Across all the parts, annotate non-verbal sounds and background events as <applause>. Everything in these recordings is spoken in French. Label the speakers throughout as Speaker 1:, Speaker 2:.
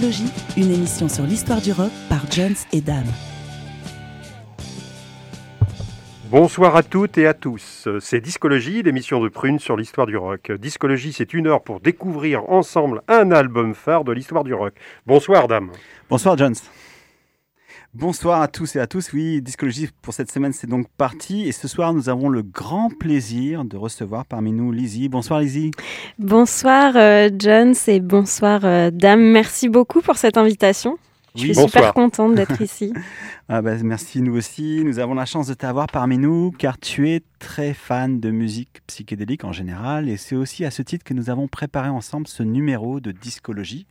Speaker 1: Discologie, une émission sur l'histoire du rock par Jones et Dame.
Speaker 2: Bonsoir à toutes et à tous. C'est Discologie, l'émission de Prune sur l'histoire du rock. Discologie, c'est une heure pour découvrir ensemble un album phare de l'histoire du rock. Bonsoir, Dame.
Speaker 3: Bonsoir, Jones. Bonsoir à tous et à tous. Oui, Discologie pour cette semaine, c'est donc parti. Et ce soir, nous avons le grand plaisir de recevoir parmi nous Lizzie. Bonsoir, Lizzie.
Speaker 4: Bonsoir, euh, Jones, et bonsoir, euh, Dame. Merci beaucoup pour cette invitation. Je suis super contente d'être <laughs> ici.
Speaker 3: ah bah, merci, nous aussi. Nous avons la chance de t'avoir parmi nous car tu es très fan de musique psychédélique en général. Et c'est aussi à ce titre que nous avons préparé ensemble ce numéro de Discologie.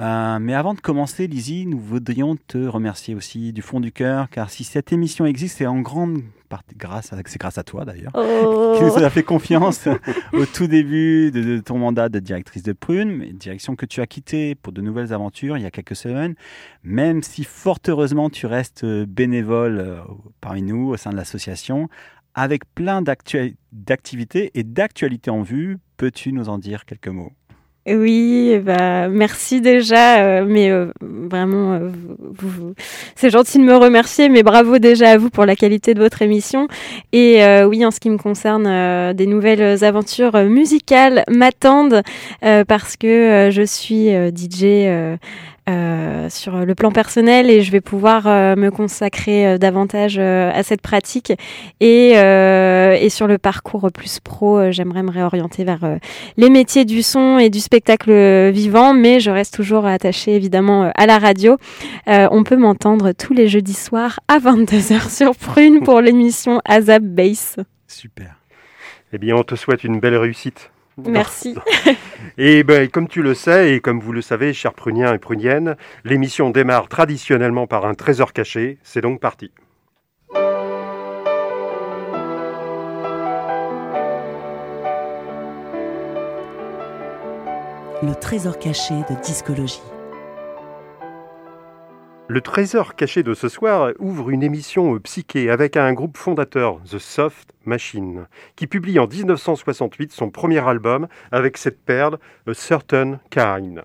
Speaker 3: Euh, mais avant de commencer, Lizzie, nous voudrions te remercier aussi du fond du cœur, car si cette émission existe, c'est en grande partie grâce à, c'est grâce à toi d'ailleurs,
Speaker 4: oh. <laughs>
Speaker 3: qui nous a fait confiance <laughs> au tout début de, ton mandat de directrice de Prune, direction que tu as quittée pour de nouvelles aventures il y a quelques semaines, même si fort heureusement tu restes bénévole euh, parmi nous au sein de l'association, avec plein d'activités et d'actualités en vue. Peux-tu nous en dire quelques mots?
Speaker 4: Oui, bah merci déjà, euh, mais euh, vraiment, euh, c'est gentil de me remercier, mais bravo déjà à vous pour la qualité de votre émission. Et oui, en ce qui me concerne, des nouvelles aventures musicales m'attendent parce que je suis DJ euh, sur le plan personnel et je vais pouvoir euh, me consacrer euh, davantage à cette pratique. Et, et sur le parcours plus pro j'aimerais me réorienter vers les métiers du son et du spectacle vivant mais je reste toujours attachée évidemment à la radio. On peut m'entendre tous les jeudis soirs à 22h sur Prune pour l'émission Azap Bass.
Speaker 2: Super. Eh bien on te souhaite une belle réussite
Speaker 4: Merci. <laughs>
Speaker 2: Et ben, comme tu le sais, et comme vous le savez, chers pruniens et pruniennes, l'émission démarre traditionnellement par un trésor caché. C'est donc parti.
Speaker 1: Le trésor caché de discologie.
Speaker 2: Le trésor caché de ce soir ouvre une émission psyché avec un groupe fondateur, The Soft Machine, qui publie en 1968 son premier album avec cette perle, A Certain Kind.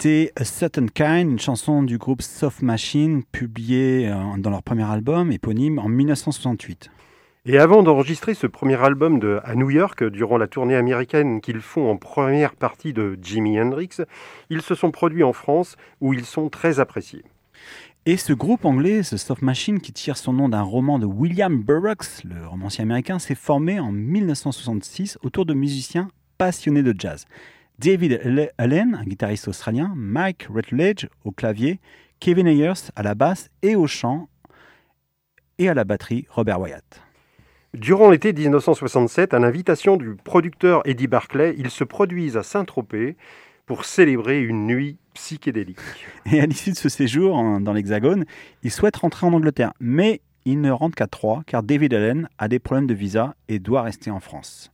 Speaker 3: C'était A Certain Kind, une chanson du groupe Soft Machine, publiée euh, dans leur premier album éponyme en 1968.
Speaker 2: Et avant d'enregistrer ce premier album de, à New York, durant la tournée américaine qu'ils font en première partie de Jimi Hendrix, ils se sont produits en France où ils sont très appréciés.
Speaker 3: Et ce groupe anglais, ce Soft Machine, qui tire son nom d'un roman de William Burroughs, le romancier américain, s'est formé en 1966 autour de musiciens passionnés de jazz. David Allen, un guitariste australien, Mike Rutledge au clavier, Kevin Ayers à la basse et au chant, et à la batterie Robert Wyatt.
Speaker 2: Durant l'été 1967, à l'invitation du producteur Eddie Barclay, ils se produisent à Saint-Tropez pour célébrer une nuit psychédélique.
Speaker 3: Et à l'issue de ce séjour dans l'Hexagone, ils souhaitent rentrer en Angleterre, mais ils ne rentrent qu'à trois car David Allen a des problèmes de visa et doit rester en France.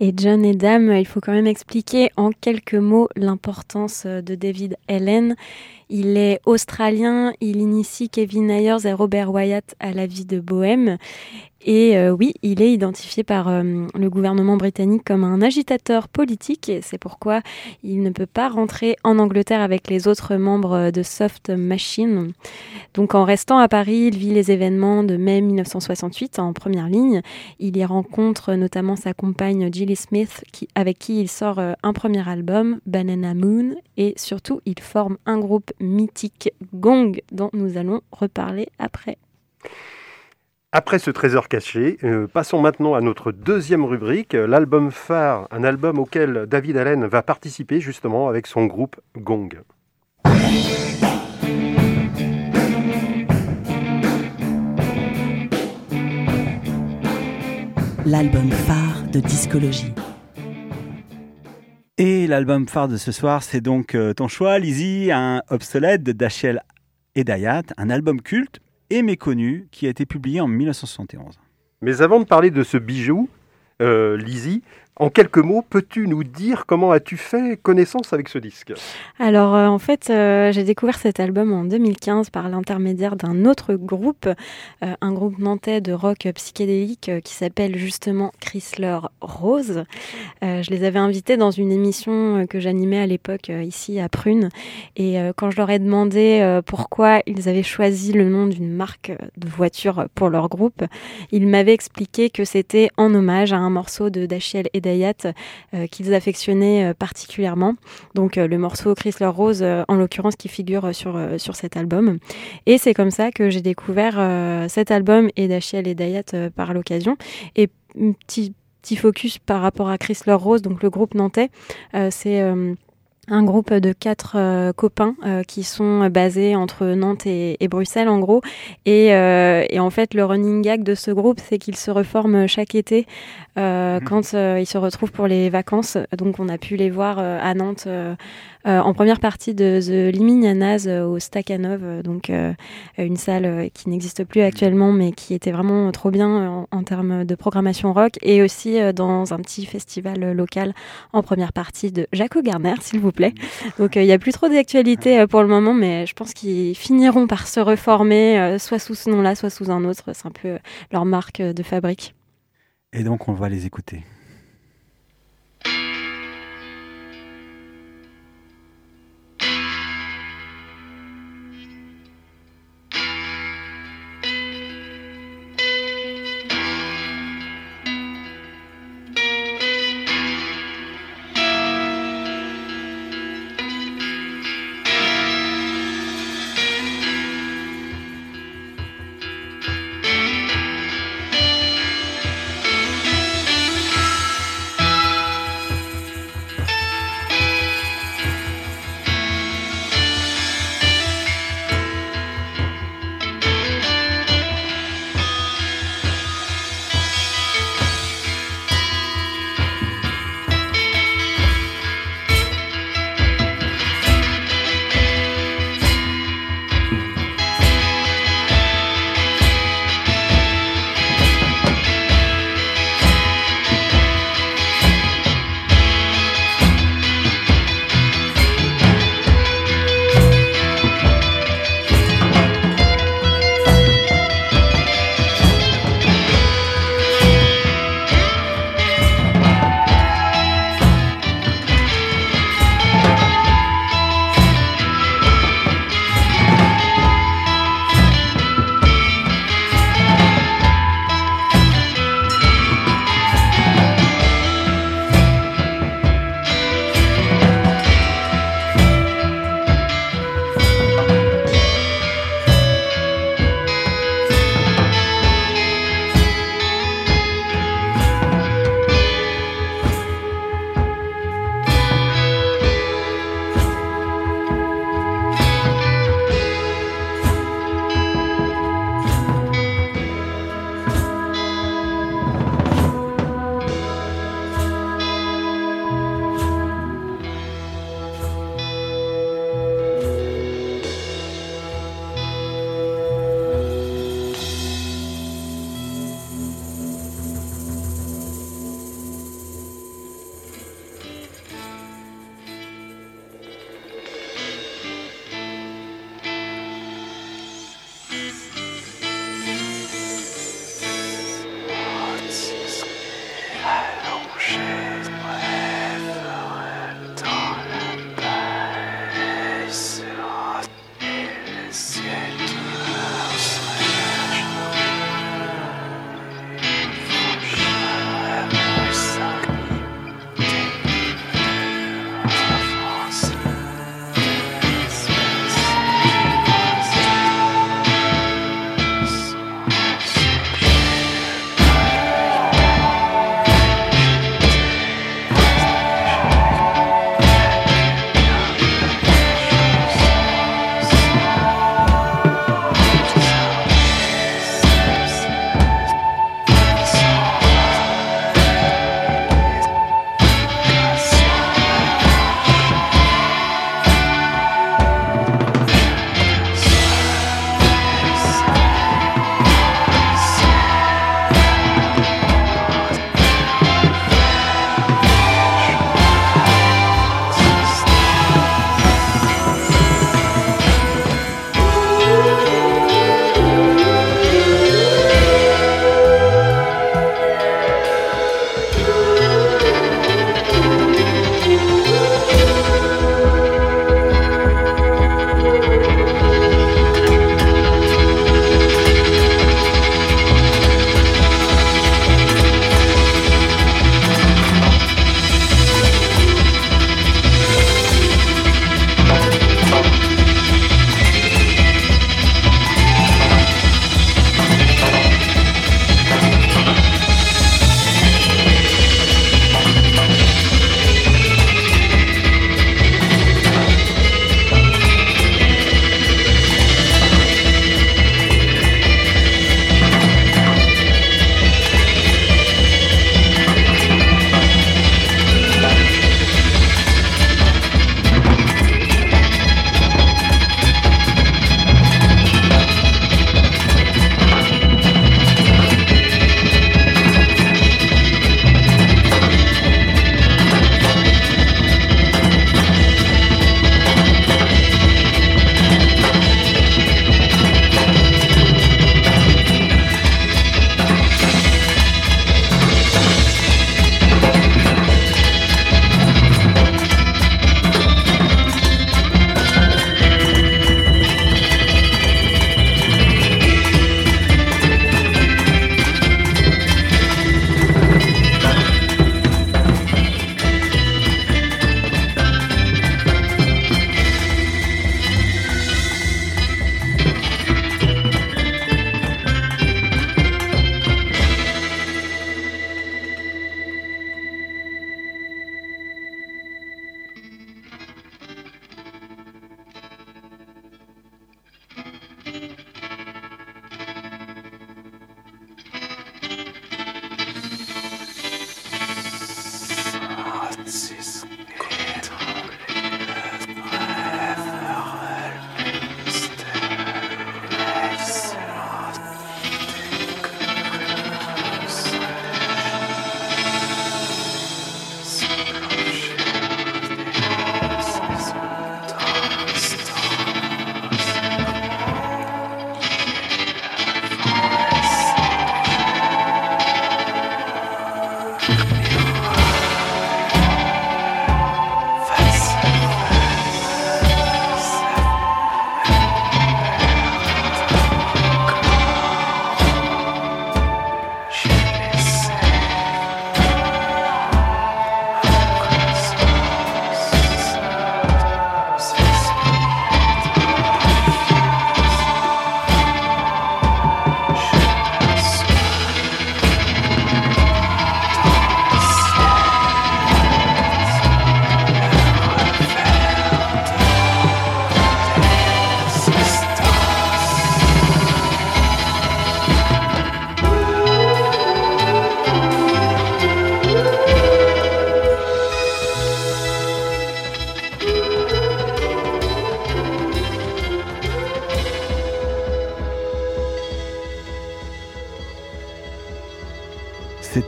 Speaker 4: Et John et Dame, il faut quand même expliquer en quelques mots l'importance de David Allen. Il est australien, il initie Kevin Ayers et Robert Wyatt à la vie de Bohème. Et euh, oui, il est identifié par euh, le gouvernement britannique comme un agitateur politique c'est pourquoi il ne peut pas rentrer en Angleterre avec les autres membres de Soft Machine. Donc en restant à Paris, il vit les événements de mai 1968 en première ligne. Il y rencontre notamment sa compagne Gilly Smith avec qui il sort euh, un premier album, Banana Moon, et surtout il forme un groupe mythique, Gong, dont nous allons reparler après.
Speaker 2: Après ce trésor caché, euh, passons maintenant à notre deuxième rubrique, l'album phare, un album auquel David Allen va participer justement avec son groupe Gong.
Speaker 1: L'album phare de discologie.
Speaker 3: Et l'album phare de ce soir, c'est donc euh, ton choix, Lizzie, un obsolète de Dachel et Dayat, un album culte et méconnu qui a été publié en 1971.
Speaker 2: Mais avant de parler de ce bijou, euh, Lizzie, en quelques mots, peux-tu nous dire comment as-tu fait connaissance avec ce disque?
Speaker 4: Alors euh, en fait, euh, j'ai découvert cet album en 2015 par l'intermédiaire d'un autre groupe, euh, un groupe nantais de rock psychédélique qui s'appelle justement Chrysler Rose. je les avais invités dans une émission que j'animais à l'époque ici à Prune. Et quand je leur ai demandé pourquoi ils avaient choisi le nom d'une marque de voiture pour leur groupe, ils m'avaient expliqué que c'était en hommage à un morceau de Dachiel et euh, qu'ils affectionnaient euh, particulièrement. Donc euh, le morceau Chrysler Rose, en l'occurrence, qui figure sur, cet album. Et c'est comme ça que j'ai découvert cet album et Dachiel et Dayat par l'occasion. Et petit, petit focus par rapport à Chrysler Rose, donc le groupe nantais, c'est un groupe de quatre euh, copains euh, qui sont basés entre Nantes et, Bruxelles en gros. Et, euh, et, en fait, le running gag de ce groupe, c'est qu'ils se reforment chaque été mhm. quand ils se retrouvent pour les vacances. Donc on a pu les voir à Nantes en première partie de The Liminianas au Stakhanov, donc une salle qui n'existe plus actuellement, mais qui était vraiment trop bien en, termes de programmation rock. Et aussi dans un petit festival local en première partie de Jaco Garner, s'il vous plaît donc il euh, n'y a plus trop d'actualité euh, pour le moment, mais je pense qu'ils finiront par se reformer, euh, soit sous ce nom-là, soit sous un autre. C'est un peu leur marque de fabrique.
Speaker 3: Et donc on va les écouter.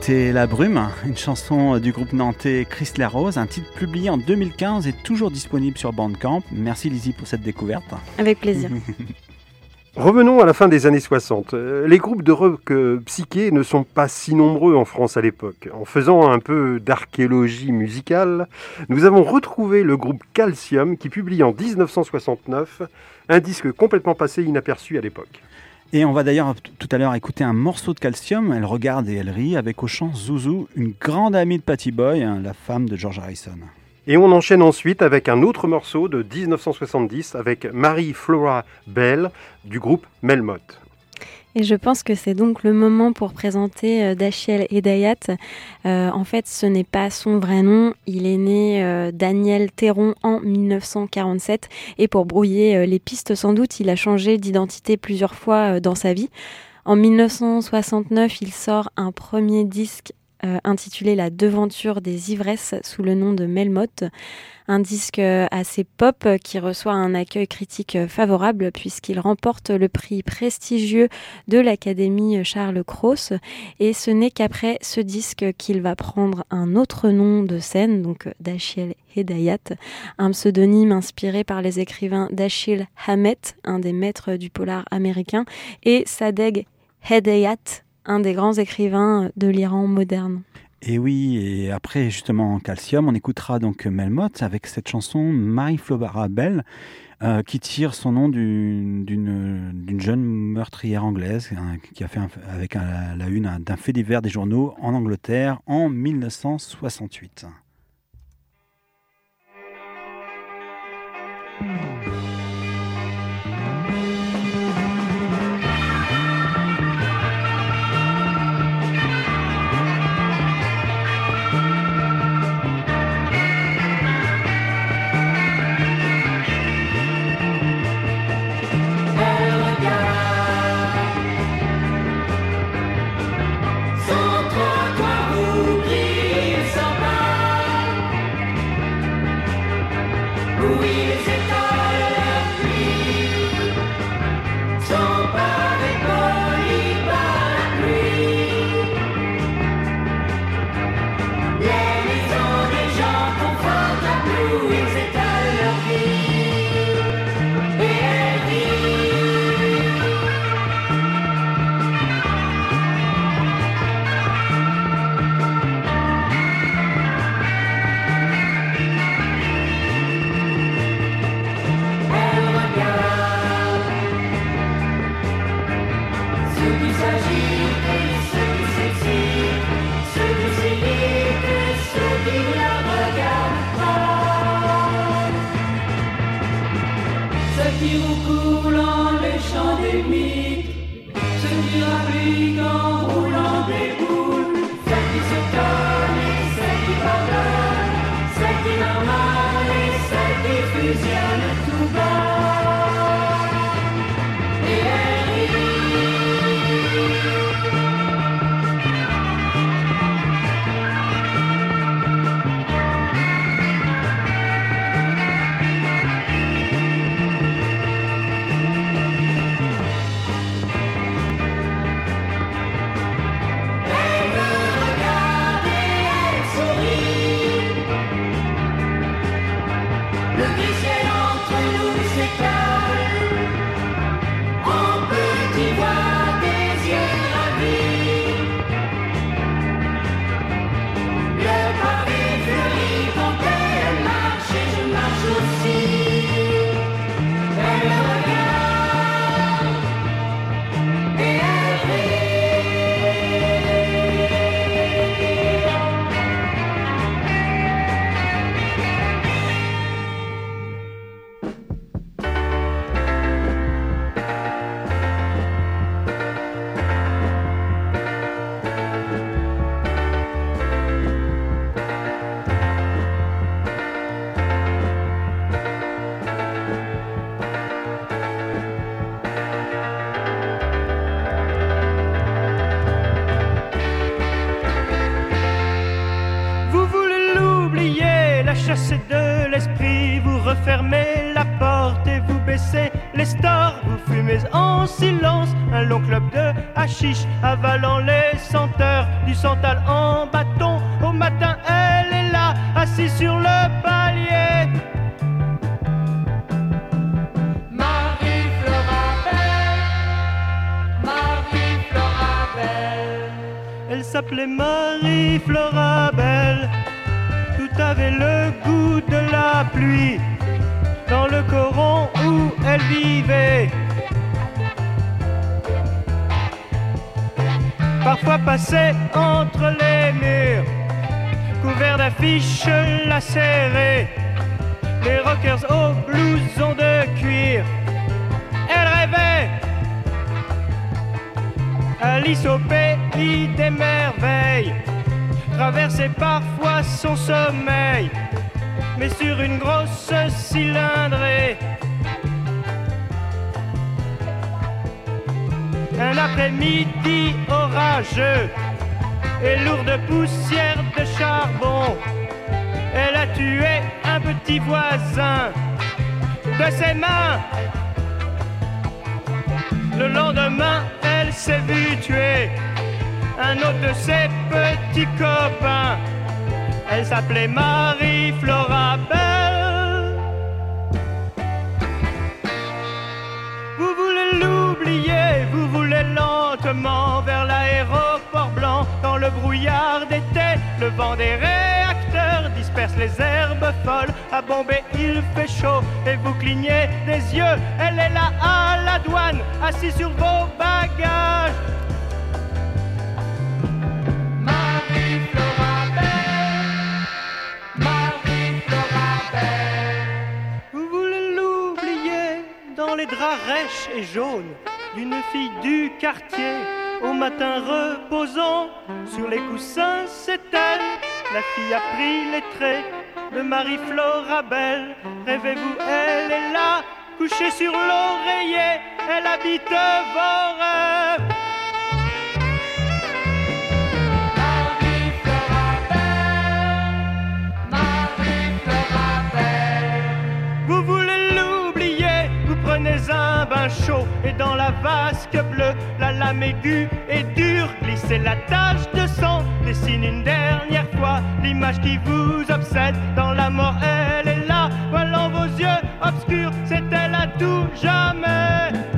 Speaker 3: C'était La Brume, une chanson du groupe nantais Chris Rose, un titre publié en 2015 et toujours disponible sur Bandcamp. Merci Lizzie pour cette découverte.
Speaker 4: Avec plaisir. <laughs>
Speaker 2: Revenons à la fin des années 60. Euh, Les groupes de rock euh, psyché ne sont pas si nombreux en France à l'époque. En faisant un peu d'archéologie musicale, nous avons retrouvé le groupe Calcium qui publie en 1969 un disque complètement passé inaperçu à l'époque.
Speaker 3: Et on va d'ailleurs tout à l'heure écouter un morceau de Calcium. Elle regarde et elle rit avec au chant Zouzou, une grande amie de Patty Boy, hein, la femme de George Harrison.
Speaker 2: Et on enchaîne ensuite avec un autre morceau de 1970 avec Marie Flora Bell du groupe Melmoth.
Speaker 4: Et je pense que c'est donc le moment pour présenter euh, Dachiel Hedayat. Euh, en fait, ce n'est pas son vrai nom. Il est né euh, Daniel Théron en 1947. Et pour brouiller euh, les pistes, sans doute, il a changé d'identité plusieurs fois euh, dans sa vie. En 1969, il sort un premier disque euh, intitulé La devanture des ivresses sous le nom de Melmoth. Un disque euh, assez pop qui reçoit un accueil critique favorable puisqu'il remporte le prix prestigieux de l'Académie Charles Cros. Et ce n'est qu'après ce disque qu'il va prendre un autre nom de scène, donc Dachiel Hedayat, un pseudonyme inspiré par les écrivains Dashiell Hammett, un des maîtres du polar américain, et Sadegh Hedayat, un des grands écrivains de l'Iran moderne.
Speaker 3: Et oui, et après justement Calcium, on écoutera donc Melmoth avec cette chanson Marie Flora Bell, euh, qui tire son nom du- d'une jeune meurtrière anglaise hein, qui a fait avec la une un- d'un fait divers des journaux en Angleterre en 1968.
Speaker 1: Sans Où il s'étale
Speaker 5: say petit voisin de ses mains. Le lendemain, elle s'est vue tuer un autre de ses petits copains. Elle s'appelait Marie Florabelle. Vous voulez l'oublier, vous voulez lentement vers l'aéroport blanc. Dans le brouillard d'été, le vent des réacteurs disperse les herbes folles. Il fait chaud et vous clignez des yeux. Elle est là à la douane, assise sur vos bagages. Vous voulez l'oublier dans les draps rêches et jaunes d'une fille du quartier au matin reposant sur les coussins, c'est elle. La fille a pris les traits de Marie Florabelle. Rêvez-vous, elle est là, couchée sur l'oreiller. Elle habite vos rêves. Vous voulez l'oublier, vous prenez un bain chaud et dans la vasque bleue, la lame aiguë et dure, glissez la tache de sang, dessine une dernière fois l'image qui vous obsède. Dans la mort, elle est là, voilant vos yeux obscurs, c'est elle à tout jamais.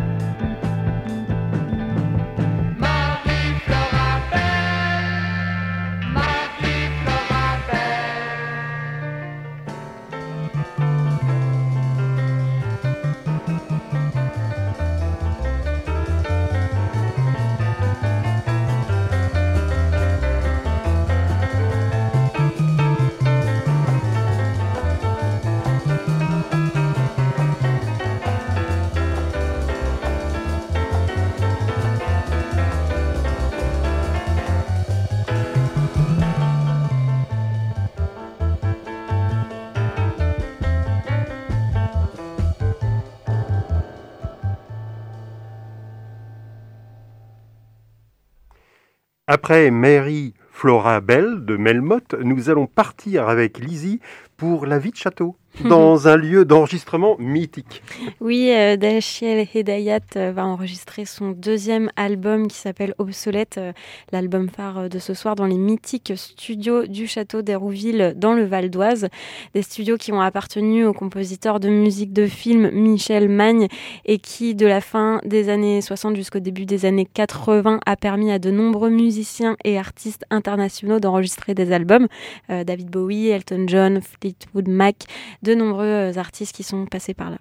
Speaker 2: Après Mary Flora Bell de Melmoth, nous allons partir avec Lizzie pour La vie de château, <laughs> dans un lieu d'enregistrement mythique.
Speaker 4: Oui, euh, Dachiel Hedayat euh, va enregistrer son deuxième album qui s'appelle Obsolète, euh, l'album phare euh, de ce soir dans les mythiques studios du château d'Hérouville dans le Val d'Oise. Des studios qui ont appartenu au compositeur de musique de film Michel Magne et qui, de la fin des années 60 jusqu'au début des années 80, a permis à de nombreux musiciens et artistes internationaux d'enregistrer des albums. David Bowie, Elton John, Fleetwood Mac, de nombreux euh, artistes qui sont passés par là.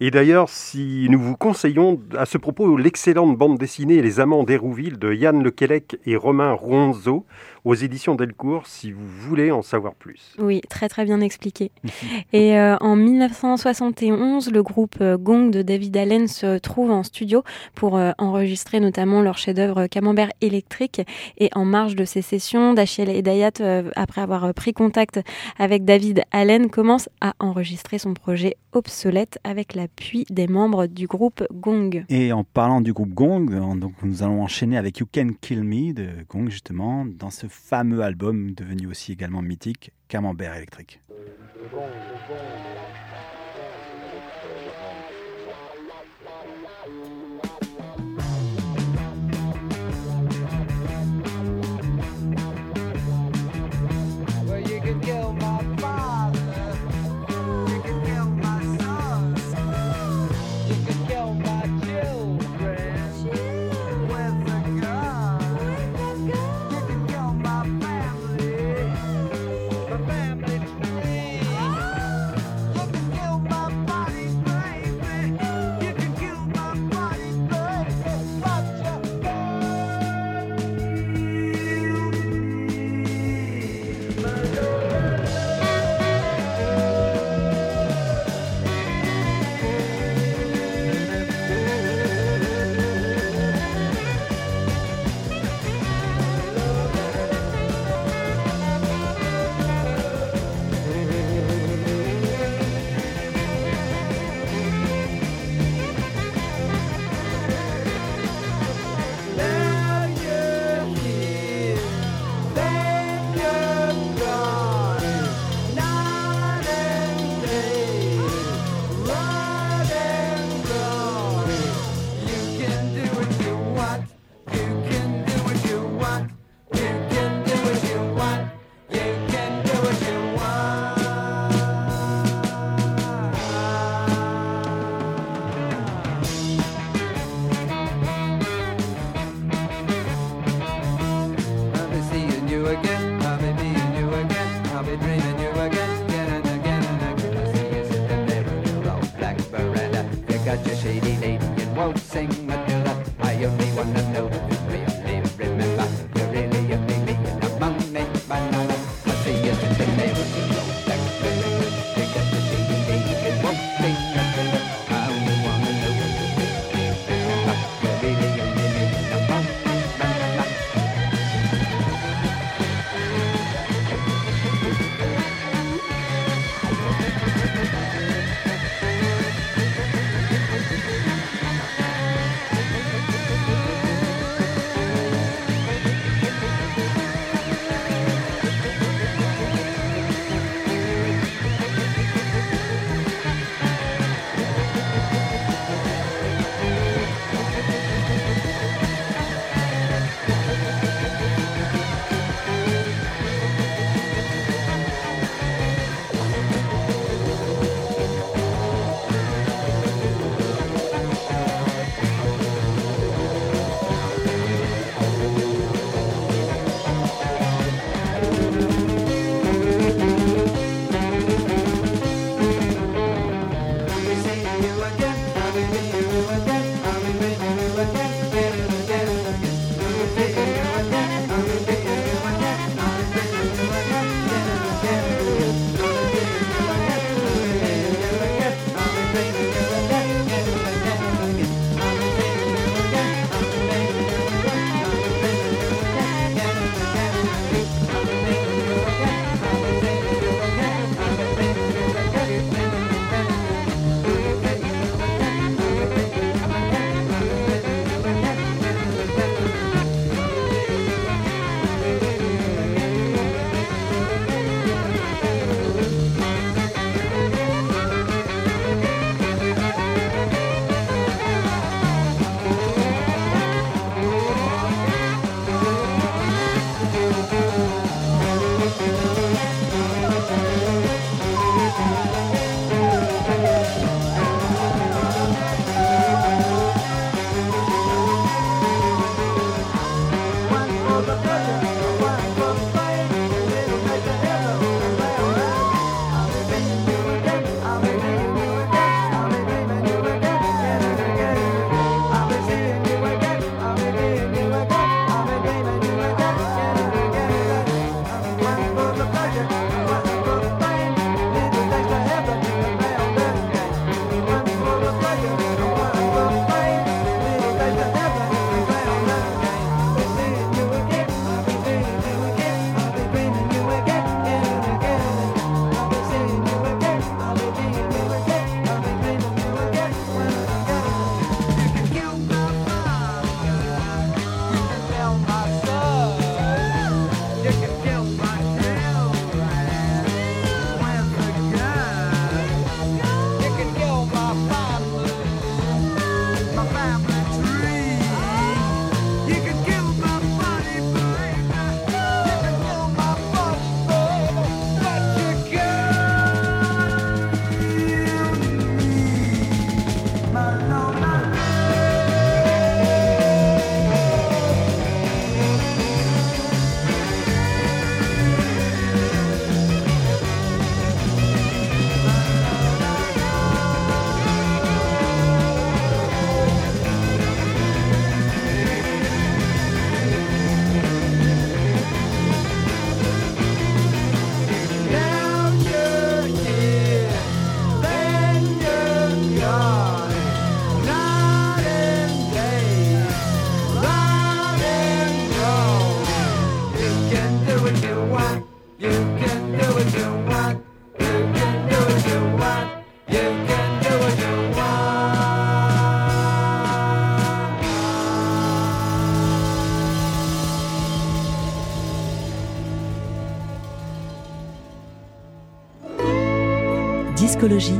Speaker 2: Et d'ailleurs, si nous vous conseillons à ce propos l'excellente bande dessinée Les Amants d'Hérouville de Yann Lequelec et Romain Ronzo aux éditions Delcourt, si vous voulez en savoir plus.
Speaker 4: Oui, très très bien expliqué. <laughs> Et euh, en 1971, le groupe euh, Gong de David Allen se trouve en studio pour euh, enregistrer notamment leur chef-d'œuvre Camembert électrique. Et en marge de ces sessions, Dachiel Hedayat, euh, après avoir pris contact avec David Allen, commence à enregistrer son projet obsolète avec l'appui des membres du groupe Gong.
Speaker 3: Et en parlant du groupe Gong, donc nous allons enchaîner avec You Can Kill Me de Gong justement, dans ce fameux album devenu aussi également mythique, Camembert électrique.
Speaker 6: got your shady lady and won't sing Matilda. I only one Discologie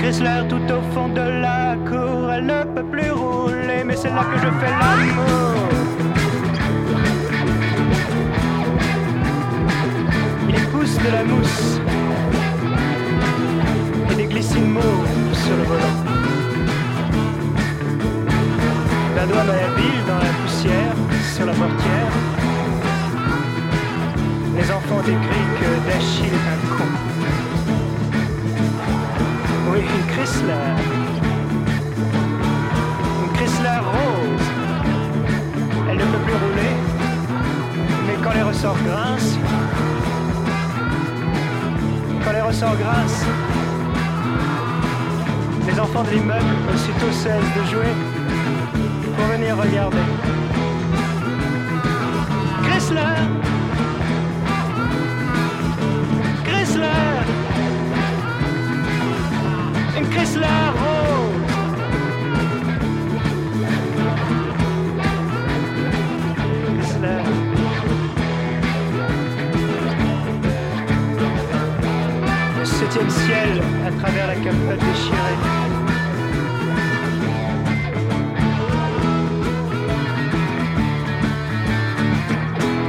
Speaker 5: Chrysler tout au fond de la cour, elle ne peut plus rouler, mais c'est là que je fais l'amour. Il pousse de la mousse et des mauves sur le volant. La douane à la ville dans la poussière, sur la portière. Les enfants décrient que Dachille est un con. Oui, une Chrysler. Une Chrysler rose. Elle ne peut plus rouler, mais quand les ressorts grincent, quand les ressorts grincent, les enfants de l'immeuble aussitôt cessent de jouer pour venir regarder. Chrysler Chrysler Chrysler rose Chrysler Le septième ciel à travers la capote déchirée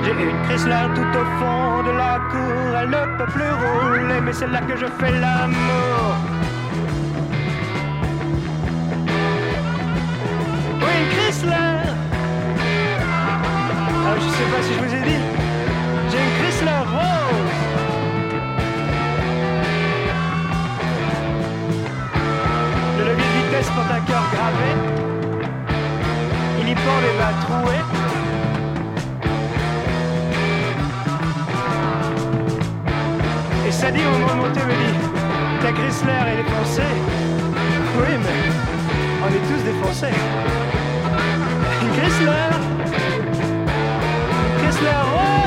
Speaker 5: J'ai une Chrysler tout au fond de la cour, elle ne peut plus rouler, mais c'est là que je fais l'amour. Je vous ai dit, j'ai une Chrysler rose. Le levier de vitesse porte un cœur gravé, il y pend les bas troués. Et Sadie, au moment monter, me dit Ta Chrysler est défoncée. Oui, mais on est tous défoncés. Une Chrysler Une Chrysler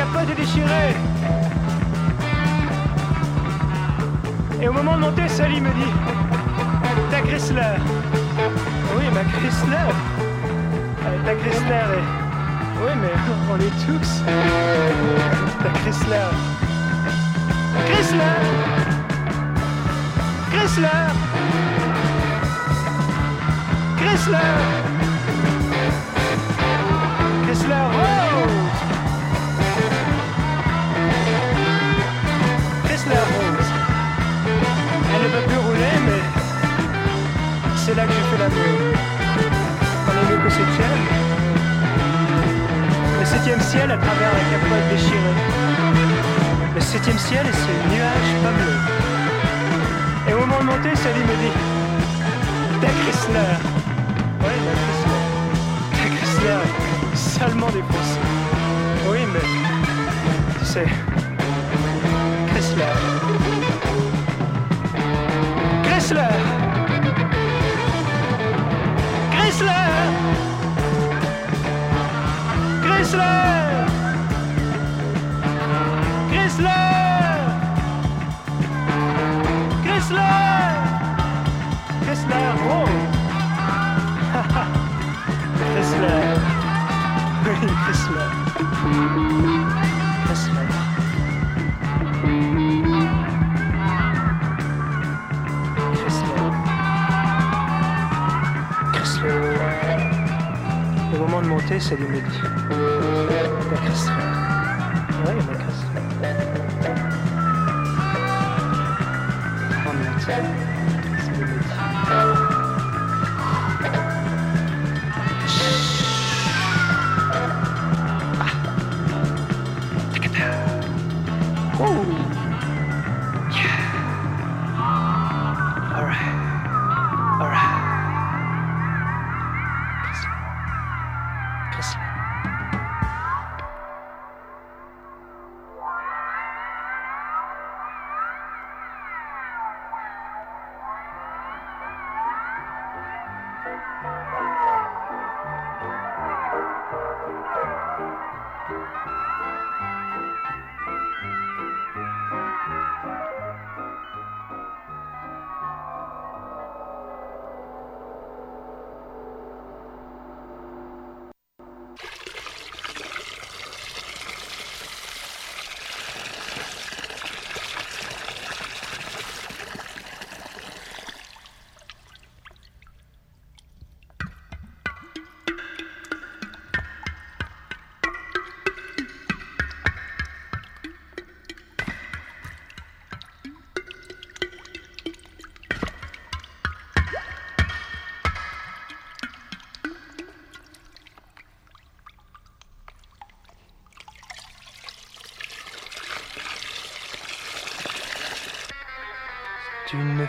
Speaker 5: Sa capote est déchirée. Et au moment de monter, Sally me dit Ta Chrysler Oui, ma Chrysler Euh, Ta Chrysler est. Oui, mais on est tous. Ta Chrysler Chrysler Chrysler Chrysler septième. Le septième ciel à travers la capote déchirée. Le septième ciel et ses nuages pas. Et au moment de monter, Sally me dit Ta Chrysler Oui, ma Chrysler. Ta Chrysler salement. Oui, mais tu sais. Chrysler Chrysler Chrysler. Chrysler. Chrysler. Chrysler côté, c'est du Mehdi. La a la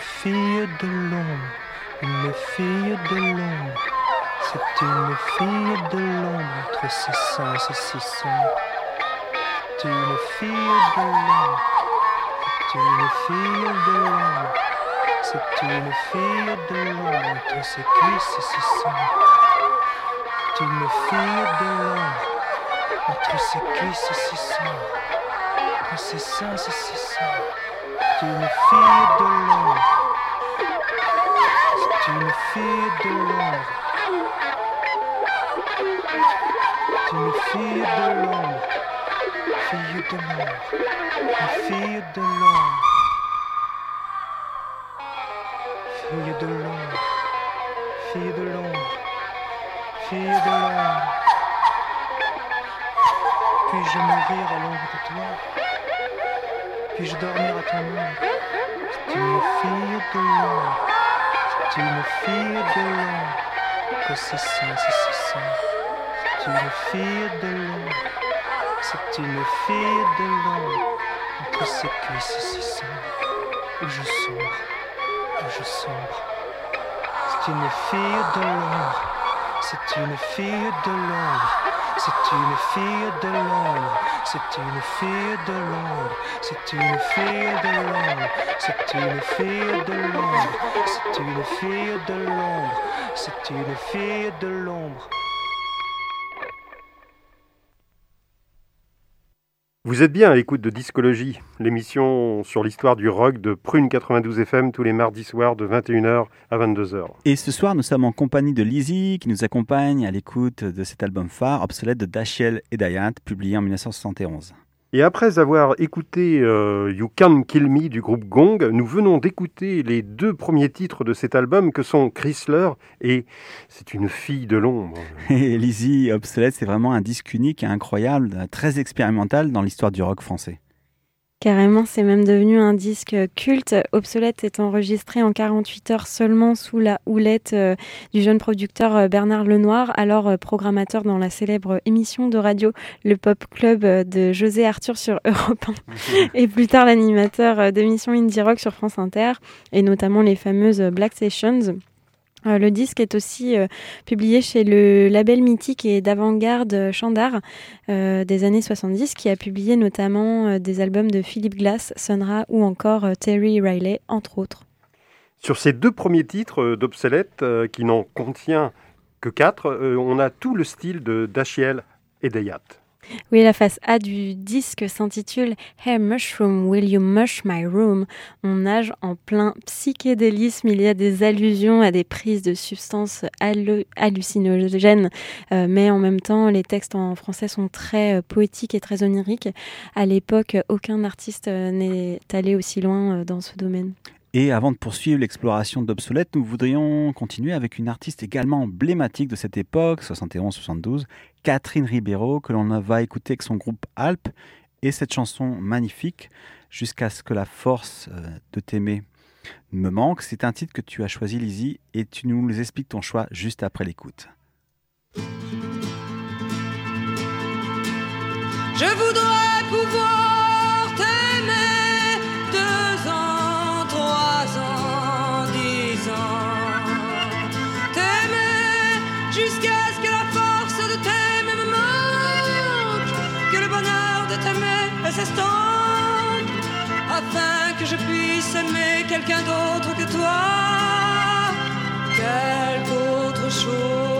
Speaker 5: fille de l'ombre, une fille de l'ombre. C'est une fille de l'ombre entre ses seins et ses seins. C'est une fille de l'ombre. C'est une fille de l'ombre. C'est une fille de l'ombre entre ses cuisses et ses seins. C'est une fille de l'ombre entre ses cuisses et ses seins. Ses seins et ses seins. C'est une fille de l'ombre. C'est une fille de l'ombre. C'est une fille de l'ombre. Fille de l'ombre. Une fille de l'ombre. Puis-je dormir à ton ombre C'est une fille de l'ombre, c'est une fille de l'ombre, que c'est ça, c'est c'est ça. C'est une fille de l'ombre, c'est une fille de l'ombre, entre ses cuisses ses seins, où je sombre, où je sombre. C'est une fille de l'ombre, c'est une fille de l'ombre. C'est une fille de l'ombre, c'est une fille de l'ombre, c'est une fille de l'ombre, c'est une fille de l'ombre, c'est une fille de l'ombre, c'est une fille de l'ombre.
Speaker 2: Vous êtes bien à l'écoute de Discologie, l'émission sur l'histoire du rock de Prune 92 FM tous les mardis soirs de 21h à 22h.
Speaker 3: Et ce soir, nous sommes en compagnie de Lizzie qui nous accompagne à l'écoute de cet album phare, obsolète de Dashiell et Dayat, publié en 1971.
Speaker 2: Et après avoir écouté euh, You Can Kill Me du groupe Gong, nous venons d'écouter les deux premiers titres de cet album que sont Chrysler et C'est une fille de l'ombre. <laughs>
Speaker 3: Et Lizzie Obsolète, c'est vraiment un disque unique et incroyable, très expérimental dans l'histoire du rock français.
Speaker 4: Carrément, c'est même devenu un disque culte. Obsolète est enregistré en 48 heures seulement sous la houlette euh, du jeune producteur euh, Bernard Lenoir, alors euh, programmateur dans la célèbre émission de radio Le Pop Club de José Arthur sur <laughs> Europe 1, <laughs> et plus tard l'animateur d'émissions indie rock sur France Inter, et notamment les fameuses Black Sessions. Euh, le disque est aussi euh, publié chez le label mythique et d'avant-garde euh, Chandar euh, des années 70, qui a publié notamment des albums de Philip Glass, Sonra ou encore Terry Riley, entre autres.
Speaker 2: Sur ces deux premiers titres d'Obsolète, qui n'en contient que quatre, on a tout le style de Dashiell et Dayat.
Speaker 4: Oui, la face A du disque s'intitule Hey Mushroom, Will You Mush My Room? On nage en plein psychédélisme. Il y a des allusions à des prises de substances hallu- hallucinogènes, euh, mais en même temps, les textes en français sont très euh, poétiques et très oniriques. À l'époque, aucun artiste euh, n'est allé aussi loin dans ce domaine.
Speaker 3: Et avant de poursuivre l'exploration d'Obsolète, nous voudrions continuer avec une artiste également emblématique de cette époque, 71-72, Catherine Ribeiro que l'on va écouter avec son groupe Alpes et cette chanson magnifique jusqu'à ce que la force euh, de t'aimer me manque. C'est un titre que tu as choisi Lizzie et tu nous expliques ton choix juste après l'écoute.
Speaker 7: Je voudrais pouvoir t'aimer afin que je puisse aimer quelqu'un d'autre que toi, quelque autre chose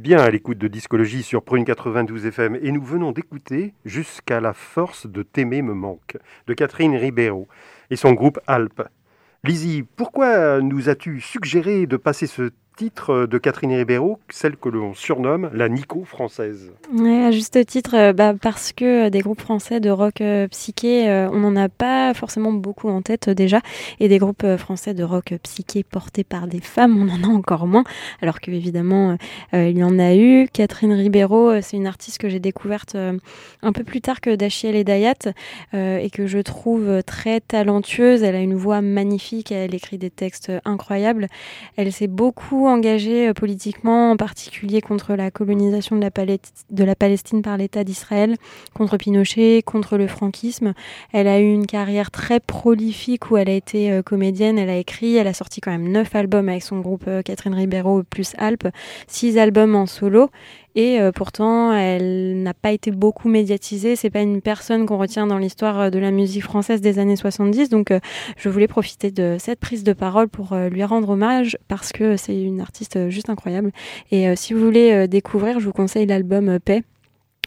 Speaker 2: bien à l'écoute de Discologie sur Prune 92 FM et nous venons d'écouter Jusqu'à la force de t'aimer me manque de Catherine Ribeiro et son groupe Alpes. Lizzie, pourquoi nous as-tu suggéré de passer ce titre de Catherine Ribeiro, celle que l'on surnomme la Nico française
Speaker 4: Ouais, à juste titre, euh, bah, parce que euh, des groupes français de rock euh, psyché, on n'en a pas forcément beaucoup en tête déjà, et des groupes français de rock psyché portés par des femmes, on en a encore moins, alors que évidemment il y en a eu. Catherine Ribeiro, c'est une artiste que j'ai découverte un peu plus tard que Dachiel et Dayat, et que je trouve très talentueuse. Elle a une voix magnifique, elle écrit des textes incroyables. Elle s'est beaucoup engagée euh, politiquement, en particulier contre la colonisation de la, Palais- de la Palestine par l'État d'Israël, contre Pinochet, contre le franquisme. Elle a eu une carrière très prolifique où elle a été euh, comédienne, elle a écrit, elle a sorti quand même neuf albums avec son groupe euh, Catherine Ribeiro plus Alpes, six albums en solo. Et euh, pourtant, elle n'a pas été beaucoup médiatisée. C'est pas une personne qu'on retient dans l'histoire euh, de la musique française des années 70. Donc, euh, je voulais profiter de cette prise de parole pour lui rendre hommage parce que c'est une artiste juste incroyable. Et si vous voulez découvrir, je vous conseille l'album Paix.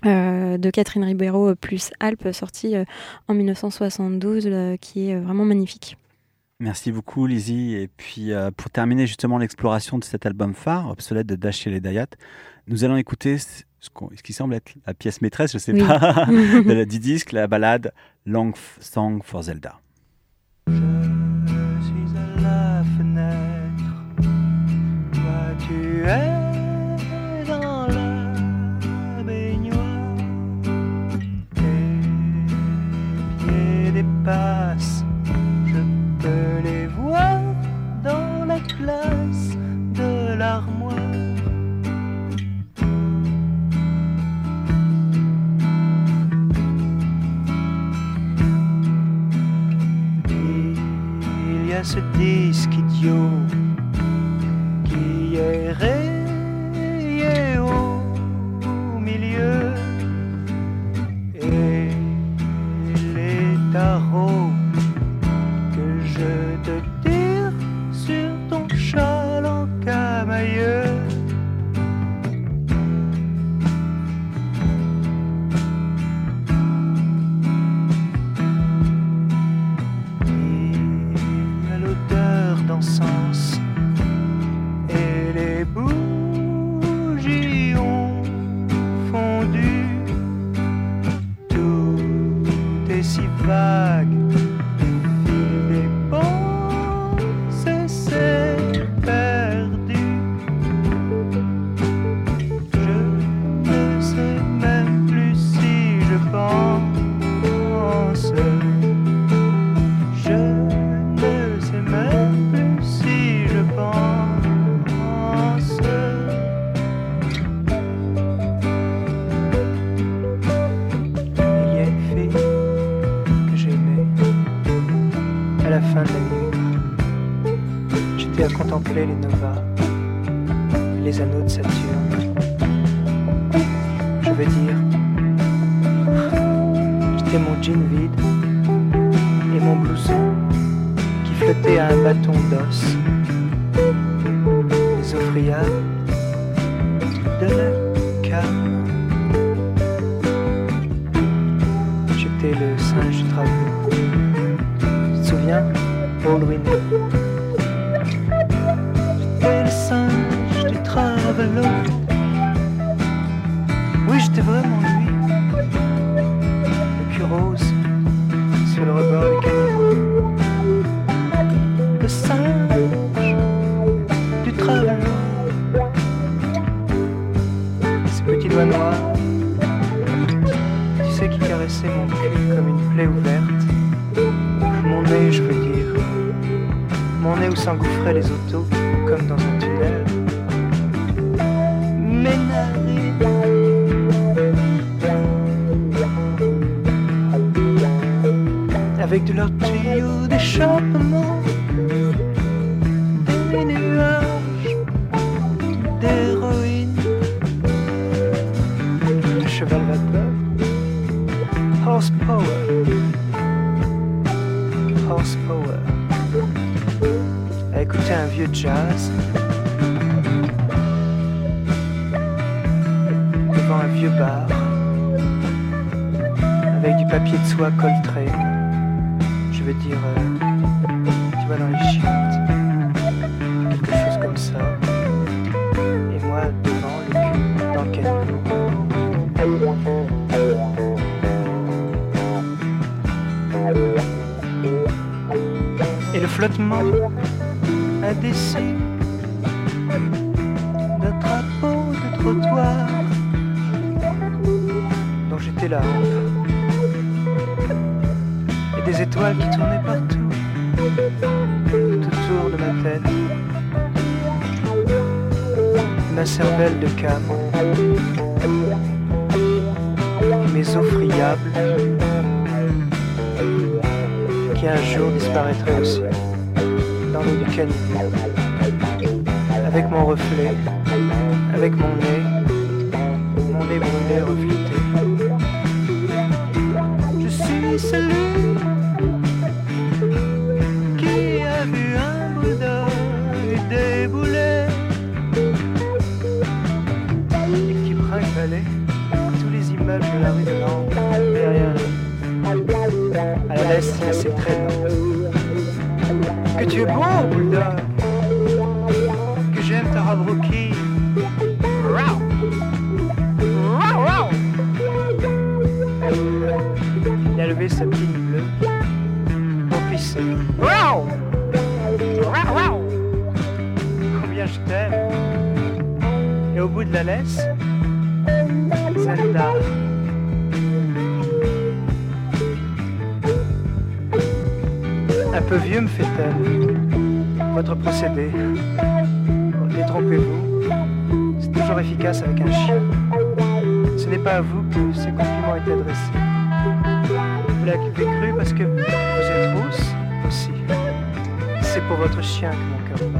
Speaker 4: de Catherine Ribeiro plus Alpes sorti euh, en 1972 euh, qui est vraiment magnifique.
Speaker 3: Merci beaucoup, Lizzie. Et puis, pour terminer justement l'exploration de cet album phare, Obsolète de Dachiel et Dayat, nous allons écouter ce, qui semble être la pièce maîtresse, je ne sais pas, <laughs> de la, du disque, la balade Long Song for Zelda.
Speaker 5: Je suis à la fenêtre, toi tu es dans la baignoire, tes pieds dépassent, je peux les voir dans la classe de l'armoire. tête, la cervelle de Cam, mes eaux friables, qui un jour disparaîtraient aussi. Dans l'eau du avec mon reflet, avec mon nez, mon nez brûlé reflété. Je suis celui reconnaissent ses traînes. Que tu es beau, Bouddha. Que j'aime ta robe rookie. Il a levé sa petite bleue pour pisser. Combien je t'aime. Et au bout de la laisse, Détrompez-vous, c'est toujours efficace avec un chien. Ce n'est pas à vous que ces compliments étaient adressés. Vous l'avez cru parce que vous êtes rousse aussi. C'est pour votre chien que mon cœur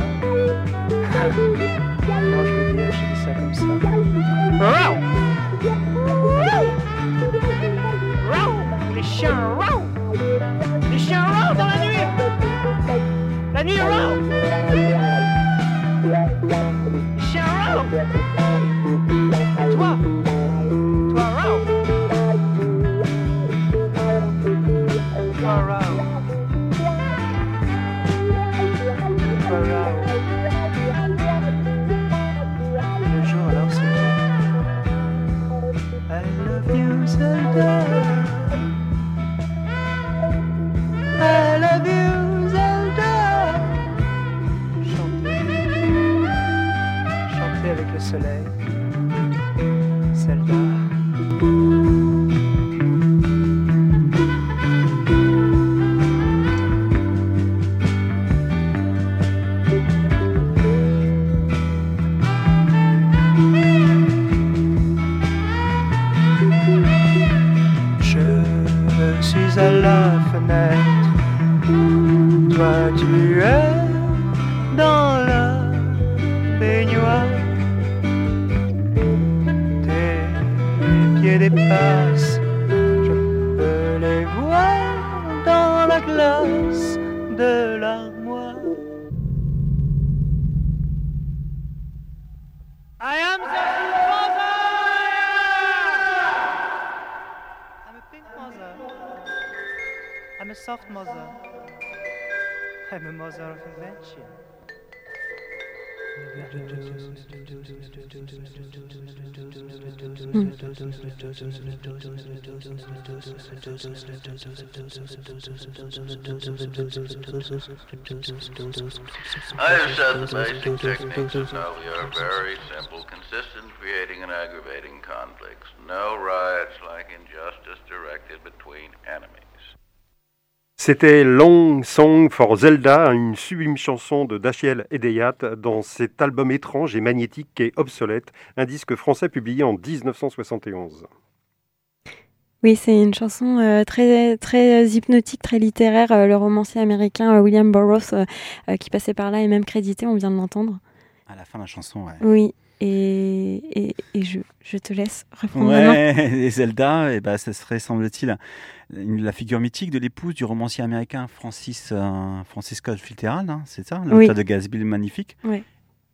Speaker 8: have said the basic techniques of Novi are very simple, consistent, in creating and aggravating conflicts. No riots like injustice directed between enemies.
Speaker 2: C'était Long Song for Zelda, une sublime chanson de Dachiel Edeyat dans cet album étrange et magnétique et obsolète, un disque français publié en 1971.
Speaker 4: Oui, c'est une chanson euh, très très hypnotique, très littéraire. Euh, le romancier américain euh, William Burroughs, euh, euh, qui passait par là, est même crédité. On vient de l'entendre.
Speaker 3: À la fin de la chanson, ouais.
Speaker 4: Oui. Et, et, et je, je te laisse reprendre.
Speaker 3: Ouais, <laughs> et Zelda, et ben, ce serait, semble-t-il, la figure mythique de l'épouse du romancier américain Francis, euh, Francis Scott Fitzgerald, hein, c'est ça, l'auteur
Speaker 4: Oui.
Speaker 3: de Gatsby le Magnifique.
Speaker 4: Ouais.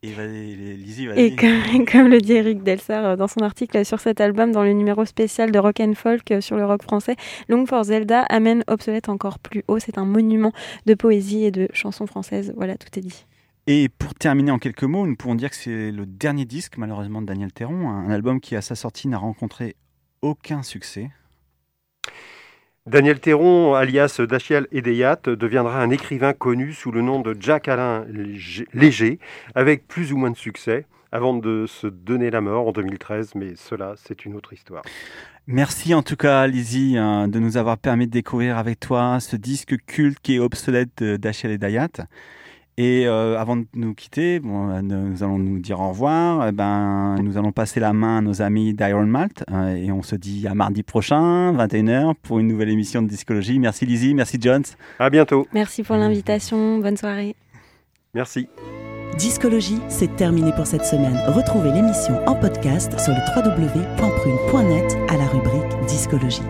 Speaker 3: Et va- <laughs>
Speaker 4: comme le dit Eric Delsar euh, dans son article sur cet album, dans le numéro spécial de Rock and Folk euh, sur le rock français, Long for Zelda amène obsolète encore plus haut. C'est un monument de poésie et de chansons françaises. Voilà, tout est dit.
Speaker 3: Et pour terminer en quelques mots, nous pouvons dire que c'est le dernier disque, malheureusement, de Daniel Théron, un album qui, à sa sortie, n'a rencontré aucun succès.
Speaker 2: Daniel Théron, alias Dachiel Edeyat, deviendra un écrivain connu sous le nom de Jack Alain Léger- avec plus ou moins de succès, avant de se donner la mort en 2013, mais cela, c'est une autre histoire.
Speaker 3: Merci en tout cas, Lizzie, hein, de nous avoir permis de découvrir avec toi ce disque culte qui est obsolète d'Achel et Dayat. Et euh, avant de nous quitter, bon, euh, nous allons nous dire au revoir. Eh ben, nous allons passer la main à nos amis d'Iron Malt euh, et on se dit à mardi prochain, 21h, pour une nouvelle émission de Discologie. Merci Lizzie, merci Jones.
Speaker 2: À bientôt.
Speaker 4: Merci pour l'invitation. Bonne soirée.
Speaker 2: Merci.
Speaker 1: Discologie, c'est terminé pour cette semaine. Retrouvez l'émission en podcast sur le www.prune.net à la rubrique Discologie.